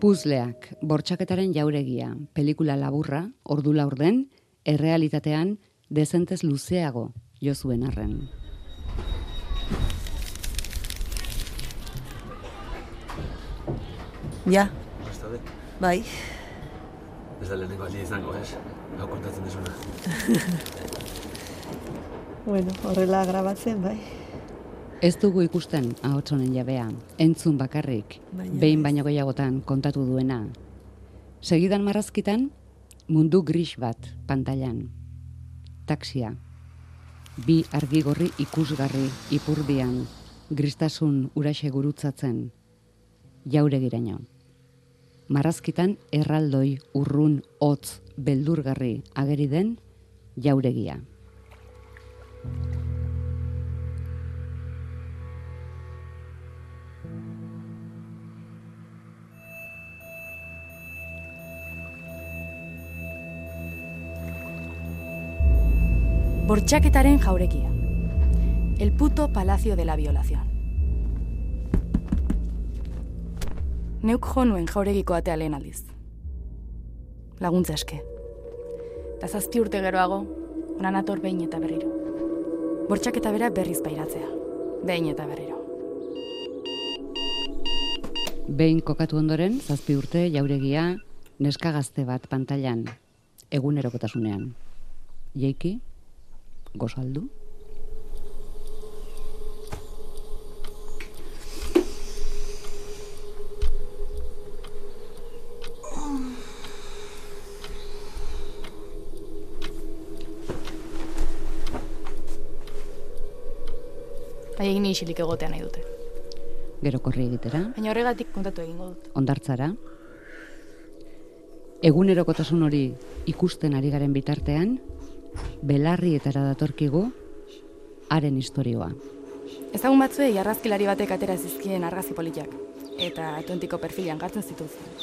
Puzleak, bortxaketaren jauregia, pelikula laburra, ordu laurden, errealitatean, dezentez luzeago jo zuen arren. Ja, Bastade. bai. Ez da lehenengo aldi izango, ez? Hau kontatzen dezuna. Bueno, horrela grabatzen, bai. Ez dugu ikusten ahots honen jabea, entzun bakarrik, Baina behin baino gehiagotan kontatu duena. Segidan marrazkitan, mundu gris bat pantailan. Taxia. Bi argigorri ikusgarri ipurdian, gristasun uraxe gurutzatzen. Jauregiraino. Marrazkitan erraldoi urrun hotz beldurgarri ageri den jauregia. Bortxaketaren jaurekia. El puto palacio de la violación. Neuk jo nuen jauregiko atea lehen aldiz. Laguntza eske. Ta zazpi urte geroago, ona nator behin eta berriro. Bortxaketa bera berriz pairatzea. Behin eta berriro. Behin kokatu ondoren, zazpi urte jauregia neska gazte bat pantailan, egunerokotasunean. Jeiki, gozaldu, Bai egin isilik egotea nahi dute. gero korri egitera, Baina horregatik kontatu egingo dut. ondartzara. Egunerokotasun hori ikusten ari garen bitartean, belarrietara datorkigu haren historioa. Ezagun batzuei argazkilari batek atera zizkien argazki politiak, eta tuentiko perfilean gartzen zituzten.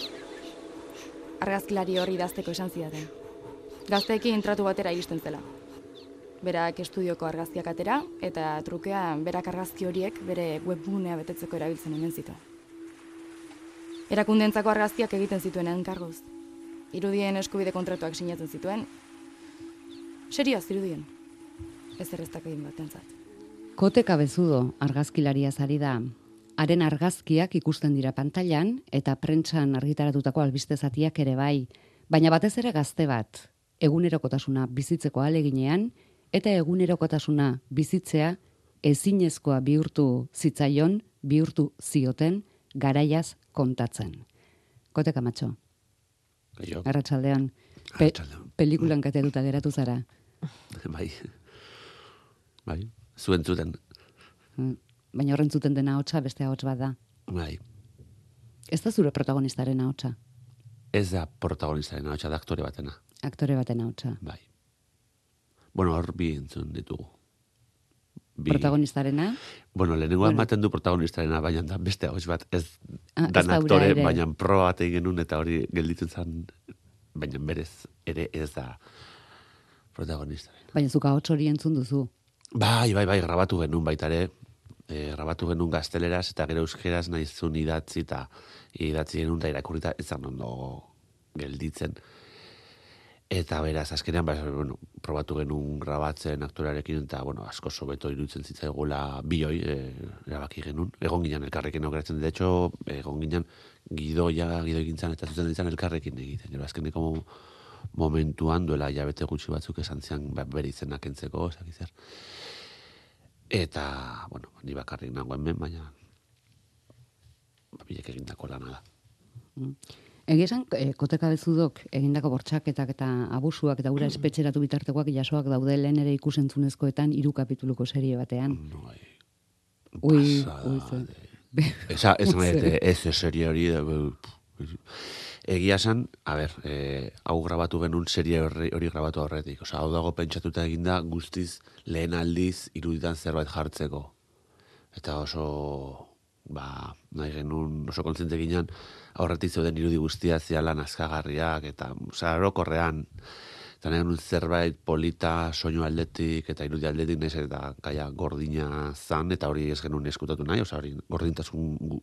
Argazkilari horri idazteko esan zidaten. Gazteekin tratu batera iristen zela. Berak estudioko argazkiak atera, eta trukea berak argazki horiek bere webgunea betetzeko erabiltzen omen zitu. Erakundentzako argazkiak egiten zituen enkarguz. Irudien eskubide kontratuak sinatzen zituen. Serioz, irudien. Ez erreztak egin batentzat. Kote kabezudo argazkilaria zari da. Haren argazkiak ikusten dira pantailan eta prentsan argitaratutako albiste zatiak ere bai, baina batez ere gazte bat, egunerokotasuna bizitzeko aleginean eta egunerokotasuna bizitzea ezinezkoa bihurtu zitzaion, bihurtu zioten garaiaz kontatzen. Kote kamatxo, Kaixo. arratsaldean pe pelikulan kateruta geratu zara. Bai. Bai. Zuen zuten. Mm, Baina horren zuten dena hotza beste ahots bat da. Bai. Ez da zure protagonistaren ahotsa, Ez da protagonistaren hau da aktore batena. aktore baten ahotsa. Bai. Bueno, hor bi entzun ditugu. Bi. Protagonistarena, Bueno, lehenengo Bueno. ematen du protagonistarena, baina da beste hau bat, ez Ah, ez dan da hura aktore, baina proba bat egin eta hori gelditzen zen, baina berez ere ez da protagonistaren. baina zuka ahots hori entzun duzu. Bai, bai, bai, grabatu genuen baita ere, e, grabatu genuen gazteleraz eta gero euskeraz nahi zuen idatzi eta idatzi genuen eta irakurrita ez zan ondo gelditzen. Eta beraz, azkenean, bai, bueno, probatu genuen grabatzen aktorearekin eta, bueno, asko sobeto iruditzen zitzaigula bioi, e, erabaki genuen. Egon ginen elkarrekin aukeratzen, de hecho, egon ginen gidoia, gidoi gintzan eta zuzen ditzan elkarrekin egiten. Gero azkeneko momentuan duela jabete gutxi batzuk esan zian ba, bere izenak kentzeko, dakit zer. Eta, bueno, ni bakarrik nagoen hemen, baina ba, bilek egindako lana da. Egia esan, e, kote kabezudok egindako bortxaketak eta abusuak eta ura espetxeratu bitartekoak jasoak daude lehen ere ikusentzunezkoetan hiru kapituluko serie batean. No, bai. Ui, ui, de- Esa, ez nahi, ez serie hori, da, egia esan, a ber, eh, hau grabatu genuen serie hori, hori grabatu horretik. Osa, hau dago pentsatuta eginda guztiz lehen aldiz iruditan zerbait jartzeko. Eta oso, ba, nahi genuen, oso kontziente ginen, aurretik zeuden irudi guztia ziala nazkagarriak, eta, oza, orokorrean, eta nahi genuen zerbait polita, soinu aldetik, eta irudi aldetik, nahiz eta gaia gordina zan, eta hori ez genuen eskutatu nahi, oza, hori gordintasun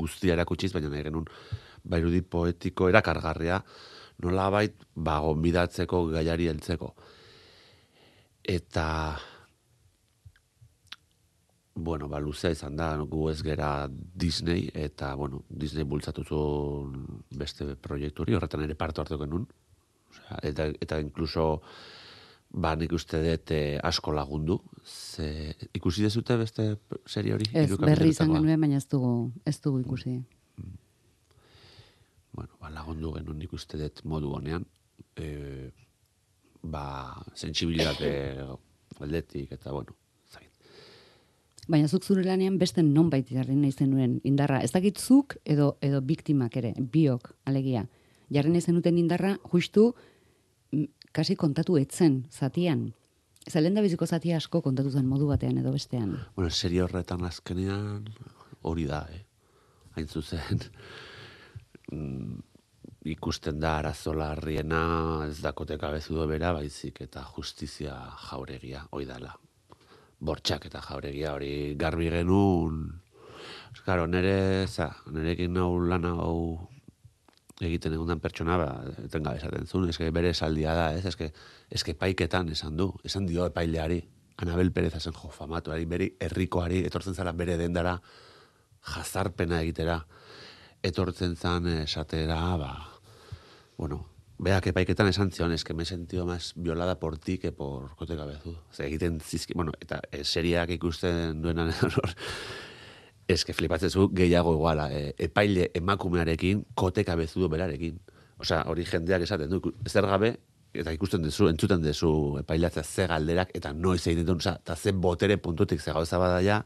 guztia erakutsiz, baina nahi genuen bairudi poetiko erakargarria, nola bait, ba, gonbidatzeko gaiari heltzeko. Eta, bueno, ba, luzea izan da, gu ez gera Disney, eta, bueno, Disney bultzatu zuen beste proiektu hori, horretan ere parte hartu genuen. Osea, eta, eta inkluso, ba, nik uste dut eh, asko lagundu. Ze, ikusi dezute beste serie hori? Ez, berri izan genuen, baina ez dugu, ez dugu ikusi. bueno, ba, lagundu genuen nik uste dut modu honean, e, ba, sensibilitate aldetik, eta bueno, zain. Baina zuk zure lanean beste nonbait jarri nahi zenuen indarra. Ez dakit zuk edo, edo biktimak ere, biok, alegia. Jarri nahi zenuten indarra, justu, mm, kasi kontatu etzen, zatian. Ez lehen biziko zatia asko kontatu zen modu batean edo bestean. Bueno, serie horretan azkenean hori da, eh? Hain zuzen, mm, ikusten da arazo larriena ez dakote kabezudo bera, baizik eta justizia jauregia, hoi dala. Bortxak eta jauregia hori garbi genuen. Karo, nere, za, nerekin hau lan hau egiten egundan pertsona, ba, etengabe esaten zuen, eske bere esaldia da, ez, eske, eske paiketan esan du, esan dio epaileari, Anabel Perez zen jo famatuari, beri herrikoari, etortzen zara bere dendara, jazarpena egitera, etortzen zan esatera, ba, bueno, beak epaiketan esan zion, eske me sentido más violada por ti que por kote cabezudo. Ose, egiten zizki, bueno, eta e, seriak ikusten duenan, eske flipatzen zu gehiago iguala, e, epaile emakumearekin, kote cabezudo berarekin. Osea, hori jendeak esaten du, zer gabe, eta ikusten duzu, entzuten duzu epailatzea ze galderak, eta noiz egiten duen, osea, eta ze botere puntutik ze gauza badaia,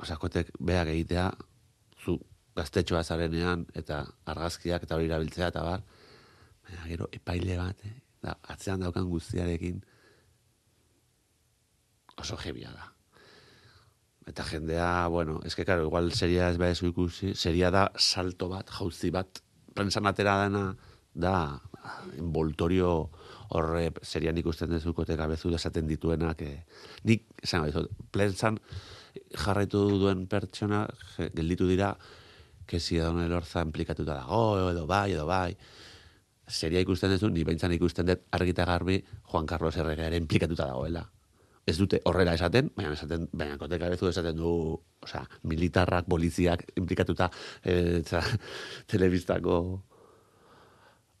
osea, kotek beak egitea, zu gaztetxoa zarenean, eta argazkiak eta hori erabiltzea, eta bar, baina gero epaile bat, eh? da, atzean daukan guztiarekin, oso jebia da. Eta jendea, bueno, eske, karo, igual seria ez behar ikusi, seria da salto bat, jauzi bat, prensan atera dena, da, envoltorio horre serian ikusten dezukote gabezu esaten dituenak, eh, nik, esan gabe, prensan jarraitu duen pertsona, gelditu dira, que si edon elorza implikatuta dago, edo bai, edo bai, seria ikusten duzu, ni behintzan ikusten dut argita garbi Juan Carlos Errega ere implikatuta dagoela. Ez dute horrela esaten, baina esaten, baina koteka bezu esaten du, osea, militarrak, poliziak implikatuta eh, eta telebistako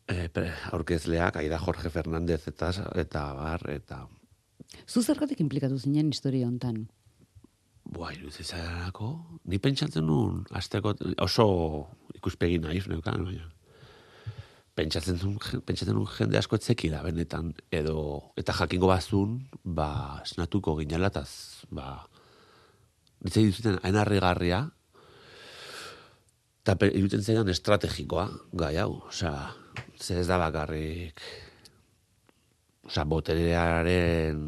eh, pre- aurkezleak, Aida Jorge Fernández eta, eta bar, eta Zu zergatik implikatu zinen historia hontan? Boa, irudizarako, ni pentsatzen nun, azteko oso ikuspegi naif neukan, baina pentsatzen nun, pentsatzen nun jende asko etzeki da benetan, edo, eta jakingo bazun, ba, esnatuko ginela, eta, ba, ditzen dituzten, hain harrigarria, eta iruditzen zaidan estrategikoa, gai hau, osea, ze ez da bakarrik, osea, boterearen,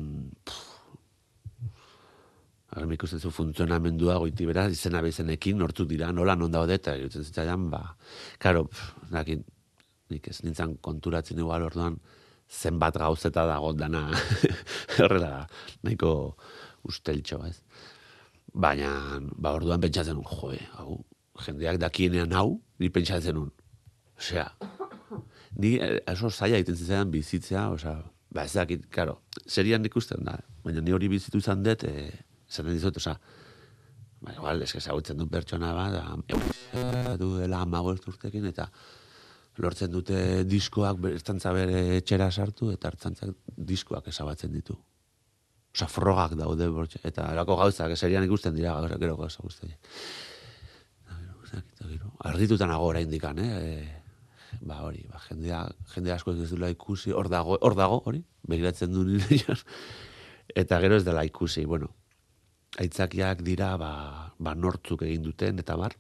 Hor ikusten zu funtzionamendua goiti bera, izena bezenekin, nortu dira, nola non daude, eta irutzen zitzaidan, ba, karo, pff, dakin, nik ez nintzen konturatzen igual orduan, zenbat gauzeta dago dana, horrela, nahiko usteltxo, ez? Baina, ba, orduan pentsatzen nun, joe, hau, jendeak dakienean hau, ni pentsatzen nun. Osea, ni eh, oso zaila egiten zitzaidan bizitzea, osea, ba ez dakit, karo, serian ikusten da, baina ni hori bizitu izan dut, e, esaten dizut, osea, ba, igual, eske ezagutzen duen pertsona bat, da, du dela amabost urtekin, eta lortzen dute diskoak ertzantza bere etxera sartu, eta ertzantzak diskoak ezabatzen ditu. Osa, frogak daude, bortxe, eta erako gauzak, serian ikusten dira, gero, gero gauza guztiak. Arditutan nago oraindikan, eh? E, ba hori, ba, jendea, jende asko ez duela ikusi, hor dago, hor dago, hori, begiratzen du nire Eta gero ez dela ikusi, bueno, aitzakiak dira, ba, ba nortzuk egin duten, eta bar.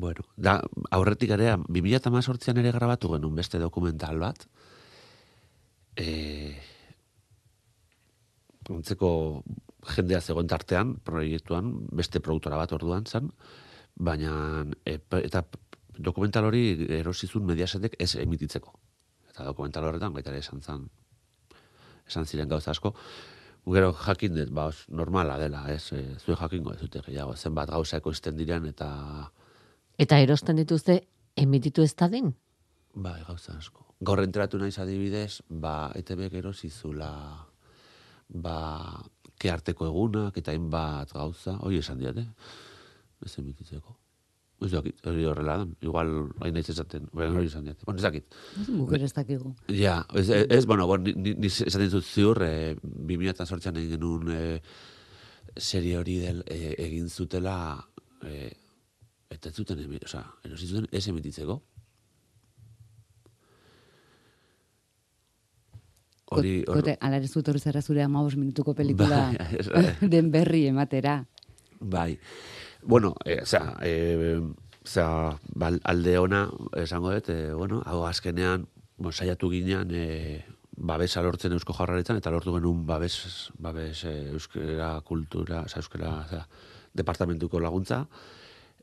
Bueno, da, aurretik ere, 2018an ere grabatu genuen beste dokumental bat, e, ontzeko jendea zegoen tartean, proiektuan, beste produktora bat orduan zan, baina e, eta dokumental hori erosizun mediasetek ez emititzeko. Eta dokumental horretan, baita ere esan zan, esan ziren gauza asko, Gero jakin dut, ba, normala dela, ez, e, zuen jakingo ez dute gehiago, zenbat gauza ekoizten diren eta, Eta erosten dituzte emititu ez dadin? bai, gauza asko. Gaur enteratu naiz adibidez, ba, ETB gero zizula, ba, kearteko egunak eta hainbat gauza, hoi esan diate, ez emititzeko. Ez dakit, hori horrela dan, igual, hain naiz esaten, bueno, hori esan diate, bueno, ez dakit. Guk ere ez dakigu. Ja, ez, ez bueno, bon, ni, ni, ni esaten dut ziur, e, 2008an egin genuen e, serie hori del, e, egin zutela, e, eta ez zuten, oza, erosi zuten ez emititzeko. Hori, hor- Kote, ala ere zut hori zara zure amabos minutuko pelikula Bai, ez, den berri ematera. Bai. Bueno, e, osea, e, osea, bal- alde ona esango dut, e, bueno, hau azkenean, bueno, saiatu ginean, e, babesa lortzen eusko jarraretzan, eta lortu genuen babes, babes e, euskera kultura, osea, euskera, osea, departamentuko laguntza,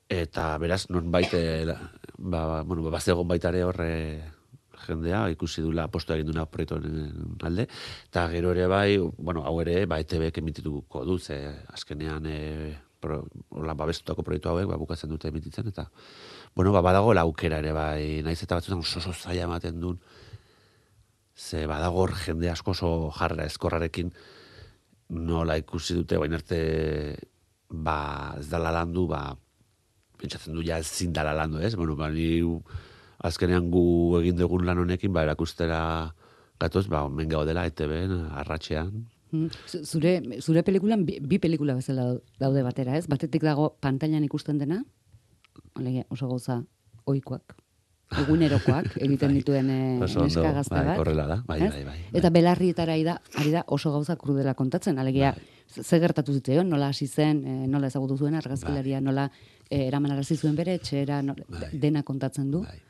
eta beraz, non baite, ba, bueno, ba, bazegon baitare horre jendea, ikusi dula aposto egin duna proiektuaren alde, eta gero ere bai, bueno, hau ere, ba, ETB-ek emitituko du, ze azkenean, e, pro, hola, babestutako proiektu hauek, ba, bukatzen dute emititzen, eta, bueno, ba, badago aukera ere, bai, naiz eta batzutan oso oso zaila ematen duen, ze badago hor jende asko oso jarra eskorrarekin nola ikusi dute, baina arte, ba, ez dala landu, ba, pentsatzen du ja ezin dala landu, ez? Bueno, ba, ni azkenean gu egin dugun lan honekin, ba, erakustera gatoz, ba, omen gaudela, ETB-en, arratxean, Mm. Zu- Zure, zure pelikulan bi, bi pelikula bezala dau- daude batera, ez? Batetik dago pantailan ikusten dena, alegia, oso gauza oikoak, egunerokoak egiten Bai, dituen eh, neska gazte bai, bat. horrela da, bai, bai, bai, bai. Eta belarrietara ari da, ari da oso gauza krudela kontatzen, alegia, Bai. ze gertatu zitzaion, nola hasi zen, eh, nola ezagutu zuen argazkilaria, nola eraman arazi zuen bere etxera, nola, Bai. dena kontatzen du, Bai.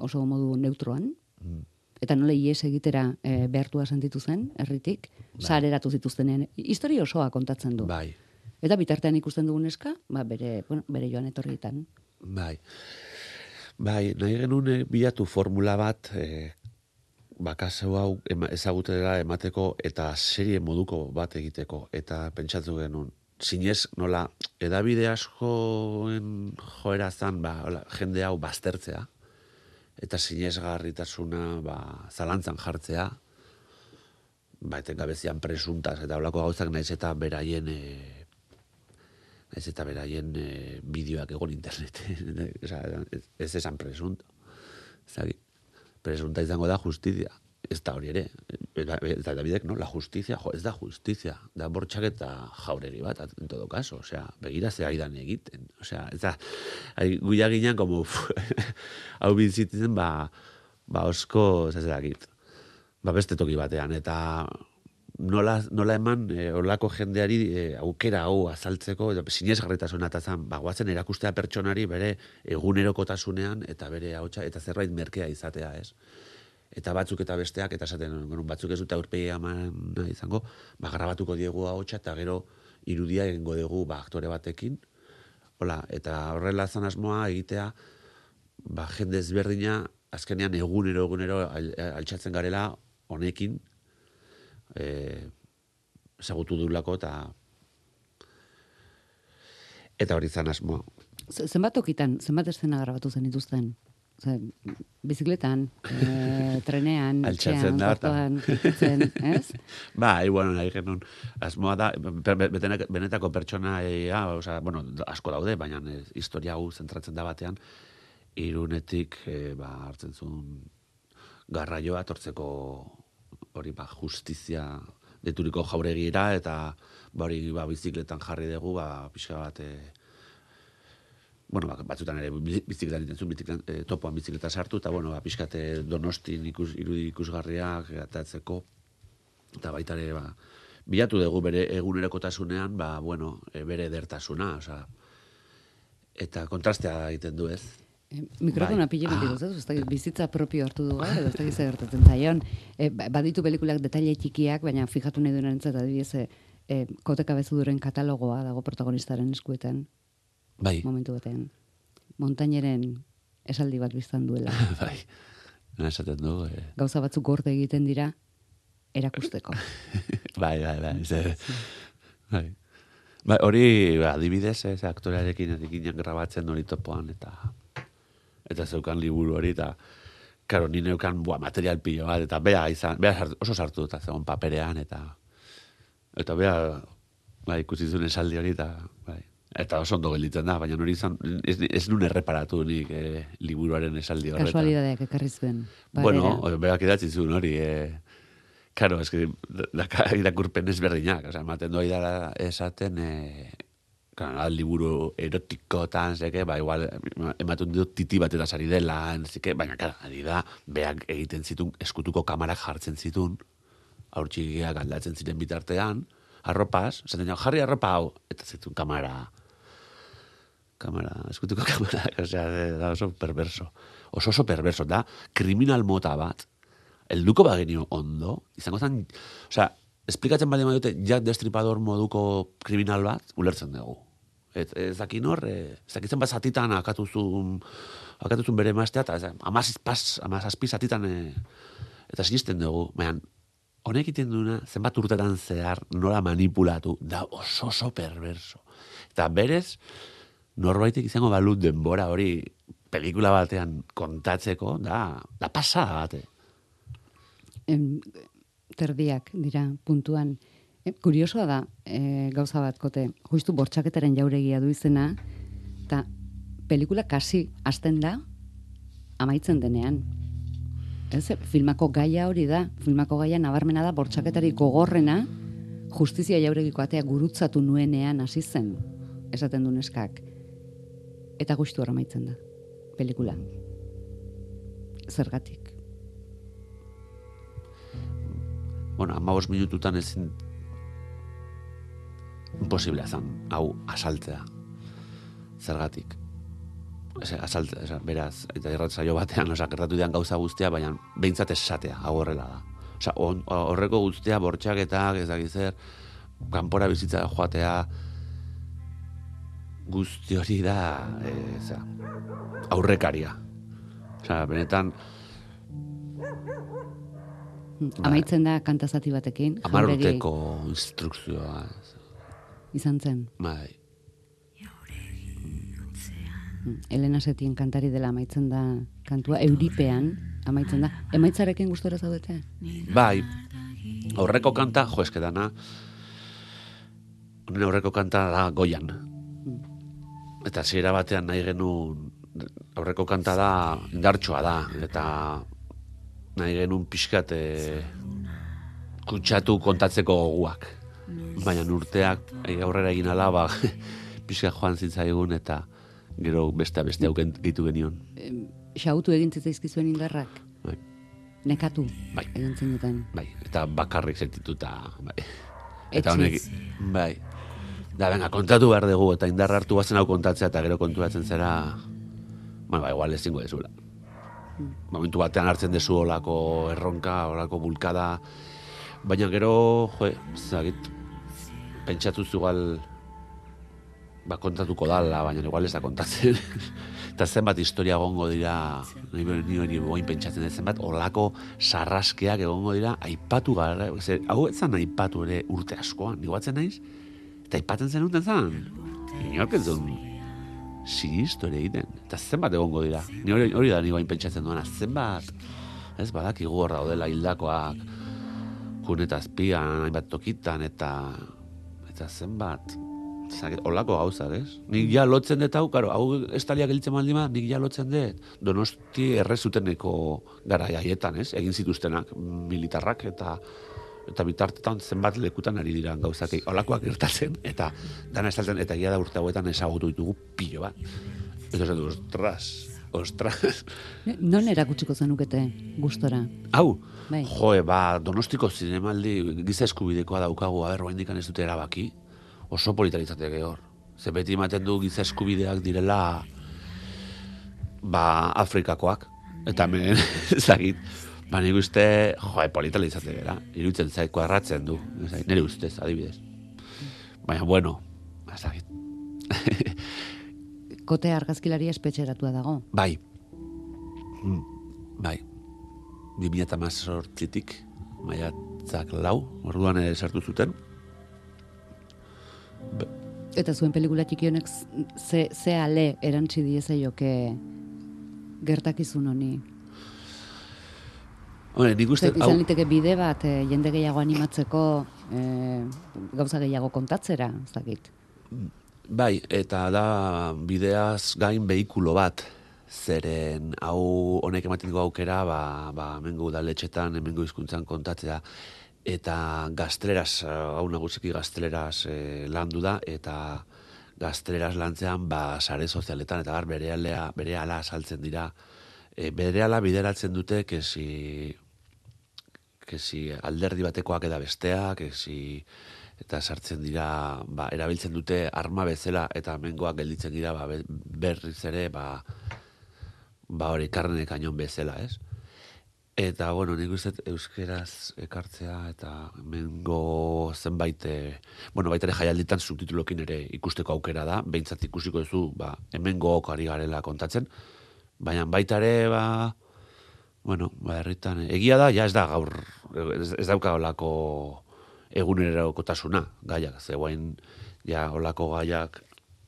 oso modu neutroan, Mm. eta nola ies egitera e, behartua sentitu zen, herritik, sareratu zituztenean. Historia osoa kontatzen du. Bai, Eta bitartean ikusten dugun eska, ba, bere, bueno, bere joan etorrietan. bai. Bai, nahi genuen eh, bilatu formula bat, e, bakaso hau ezagutera emateko eta serie moduko bat egiteko. Eta pentsatu genuen, zinez nola, edabide askoen joera zan, ba, hola, jende hau baztertzea, eta sinesgarritasuna ba, zalantzan jartzea, ba, etengabezian presuntaz, eta holako gauzak naiz eta beraien e, naiz eta beraien e, bideoak egon interneten, ez, esan presunto. Zagi, presunta izango da justizia. Ez da hori ere. Eta, Davidek, no? La justizia, jo, ez da justizia. Da bortxak eta jauregi bat, en todo caso. Osea, begira ze aidan egiten. Osea, ez da, guia ginean, como, hau bizitzen, ba, ba, osko, ez dakit, ba, beste toki batean. Eta nola, nola eman e, olako jendeari e, aukera hau azaltzeko, edo sinesgarritasuna eta zan, ba, guazen erakustea pertsonari bere egunerokotasunean eta bere hautsa eta zerbait merkea izatea, ez? Eta batzuk eta besteak, eta esaten, bueno, batzuk ez dute aurpegi eman izango, ba, grabatuko diegu hautsa eta gero irudia egingo dugu ba, aktore batekin, Hola, eta horrela zan asmoa egitea, ba, jende ezberdina, azkenean egunero, egunero al, altxatzen garela honekin, e, ezagutu dulako eta eta hori zan asmoa. Zenbat tokitan, zenbat estena grabatu zen dituzten? Ze, bizikletan, e, trenean, Altxatzen da, ez? Bai, bueno, nahi genuen, asmoa da, be- be- betenak- benetako pertsonaia, osea, bueno, asko daude, baina eh, historia hau zentratzen da batean, irunetik, eh, ba, hartzen zuen garraioa tortzeko hori ba, justizia deturiko jauregira, eta ba, hori ba, bizikletan jarri dugu, ba, pixka bat, eh, bueno, ba, batzutan ere bi- bizikletan egiten zuen, bizikletan, eh, topoan bizikleta sartu, eta bueno, ba, pixkate donostin ikus, irudi ikusgarriak atatzeko, eta baita ere, ba, bilatu dugu bere egunerokotasunean, ba, bueno, e, bere edertasuna, osea, eta kontrastea egiten du ez. E, mikrofona Bai. pile Ah. ez dakit, bizitza propio hartu du edo ez dakit zer gertatzen zaion. E, ba- baditu pelikulak detaile txikiak, baina fijatu nahi duen adibidez, e, e, kote kabezuduren katalogoa dago protagonistaren eskuetan, Bai, momentu batean. Montaineren esaldi bat biztan duela. bai, Nena esaten du, e, Gauza batzuk gorde egiten dira, erakusteko. bai, bai, bai. Ze, bai. Bai, hori, ba, adibidez, ez, aktorearekin erikinan grabatzen hori topoan, eta eta zeukan liburu hori, eta karo, ni neukan, bua, material pilo bat, eta bea, izan, bea oso sartu eta zegoen paperean, eta eta bea, bai, ikusi zuen esaldi hori, eta, bai, eta oso ondo gelditzen da, baina hori izan, ez, ez nun erreparatu nik eh, liburuaren esaldi horretan. Kasualidadeak ekarri zuen. Bueno, berak idatzi zuen hori, eh, Claro, es que daka irakurpen ezberdinak, osea, ematen doi dara esaten, eh, claro, al liburu erotikotan, zeke, ba, igual, ematen dut titi bat eta sari dela, zike, baina, claro, ari da, beak egiten zitun, eskutuko kamarak jartzen zitun, aurtsigiak aldatzen ziren bitartean, arropaz, esaten jo, jarri arropa hau, eta zitun kamara, kamara, eskutuko kamara, osea, da oso perverso. Oso oso perverso, da, kriminal mota bat, helduko bagenio ondo, izango zen, osea, esplikatzen baldin badute Jack Destripador moduko kriminal bat, ulertzen dugu. Et, ez dakin hor, eh, ez dakitzen bat zatitan akatuzun, akatuzun bere emaztea, eta ez, amaz, pas, amazazpi zatitan, eh, eta sinisten dugu, baina, honek egiten duena, zenbat urtetan zehar nola manipulatu, da oso oso perverso. Eta berez, norbaitek izango balut denbora hori pelikula batean kontatzeko, da, da pasada bate. Em, terdiak dira puntuan. E, kuriosoa da, e, gauza bat kote, justu bortxaketaren jauregia du izena, eta pelikula kasi hasten da, amaitzen denean. Ez, filmako gaia hori da, filmako gaia nabarmena da, bortxaketari gogorrena, justizia jauregiko atea gurutzatu nuenean hasi zen, esaten du neskak. Eta gustu hor amaitzen da, pelikula. Zergatik. bueno, amabos minututan ezin imposiblea zan, hau asaltzea. Zergatik. Ese, asaltzea, esa, beraz, eta irratzaio batean, osa, gertatu dian gauza guztia, baina behintzat esatea, hau horrela da. Osa, horreko guztia, bortxaketak, ez dakiz zer, kanpora bizitza joatea, guzti hori da, e, eza, aurrekaria. Osa, benetan, Amaitzen da kantazati batekin. amar jauregi urteko instrukzioa. Izan zen. Bai, Mm, Elena Setien kantari dela amaitzen da kantua, euripean amaitzen da. Emaitzarekin gustora zaudete? Bai, aurreko kanta, jo, eske dana, honen aurreko kanta da goian. Eta zira batean nahi genuen, aurreko kanta da indartxoa da, eta nahi genuen pixkat e, kutsatu kontatzeko goguak. Baina urteak eh, aurrera egin ala, ba, pixkat joan zitzaigun, eta gero beste beste auken gitu genion. Xautu egin zitzaizkizuen indarrak? Bai. Nekatu? Bai. Egin zenuten. Bai, eta bakarrik sentituta, bai. Eta honek, bai. Da, venga, kontatu behar dugu, eta indar hartu bazen hau kontatzea, eta gero konturatzen zera, bueno, ba, igual ezingo dezula. Momentu batean hartzen dezu olako erronka, olako bulkada, baina gero, jo, zagit, pentsatu igual, ba, kontatuko dala, baina igual ez da kontatzen. eta zenbat historia egongo dira, ni, ni hori boin pentsatzen dut, zenbat olako sarraskeak egongo dira, aipatu gara, ze, hau ez zan aipatu ere urte askoan, nigo batzen naiz, eta aipatzen zen uten zan, inork ez duen, sinistu ere egiten, eta zenbat egongo dira, ni hori, hori da nigo pentsatzen duena, zenbat, ez badakigu hor daudela hildakoak, kun eta azpian, hainbat tokitan, eta, eta zenbat, Zaget, olako gauzak, ez? Nik ja lotzen dut hau, karo, hau estalia giltzen baldin bat, nik ja lotzen dut. Donosti errezuteneko gara jaietan, ez? Egin zituztenak militarrak eta eta bitartetan zenbat lekutan ari dira gauzak olakoak gertatzen eta dana estaltzen eta egia da urte hauetan ezagutu ditugu pilo bat. Eta esan du, ostras, ostras. Non erakutsiko zenukete gustora? Hau, Bai. joe, ba, donostiko zinemaldi giza eskubidekoa daukagu, aber, oraindik ez dute erabaki, oso polita litzateke hor. Ze beti ematen du giza eskubideak direla ba, Afrikakoak. Eta hemen, ezagit, ba, nik uste, joe, polita litzatekera. Iruditzen zait, kuadratzen du. Nire ustez, adibidez. Baina, bueno, ezagit. Kote argazkilaria espetxeratua dago. Bai. Mm, bai. 2018tik, maiat, maiatzak lau, orduan eh, sartu zuten. Eta zuen pelikula txiki honek ze, ze ale erantzi dieze joke gertakizun honi. Hore, nik uste, izan liteke bide bat eh, jende gehiago animatzeko eh, gauza gehiago kontatzera, ez dakit. Bai, eta da bideaz gain behikulo bat, zeren hau honek ematen dugu aukera, ba, ba hemengo udaletxetan, hemengo hizkuntzan kontatzea, eta gazteleraz, eh, hau nagusiki gazteleraz eh, landu da, eta gazteleraz lantzean, ba, sare sozialetan, eta bar, bere, alea, bere ala saltzen dira, e, bere ala bideratzen dute, kesi, kesi alderdi batekoak eda besteak, kesi eta sartzen dira, ba, erabiltzen dute arma bezala eta mengoak gelditzen dira ba, be- berriz ere ba, ba hori karne kainon bezala, ez? Eta, bueno, nik uste euskeraz ekartzea eta mengo zenbait, eh, bueno, baita ere jaialditan subtitulokin ere ikusteko aukera da, behintzat ikusiko duzu, ba, hemengo ari garela kontatzen, baina baita ere, ba, bueno, ba, herritan, eh, egia da, ja ez da gaur, ez, ez dauka olako egunerokotasuna, gaiak, ze guain, ja, olako gaiak,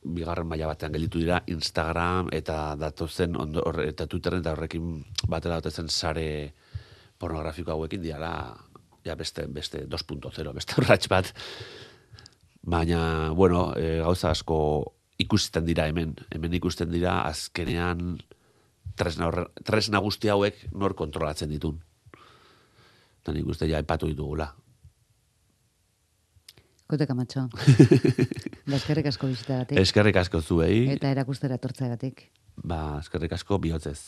bigarren maila batean gelditu dira Instagram eta datozen ondo, or, eta Twitteren eta horrekin batera datozen sare pornografiko hauekin diala ja beste, beste 2.0, beste urrats bat. Baina, bueno, e, gauza asko ikusten dira hemen. Hemen ikusten dira azkenean tresna, horre, tresna guzti hauek nor kontrolatzen ditun. Eta nik uste ja epatu ditugula. Kote kamatxo. Baskerrik asko bizitagatik. Eskerrik asko zuei, Eta erakustera tortzagatik. ba, eskerrik asko bihotzez.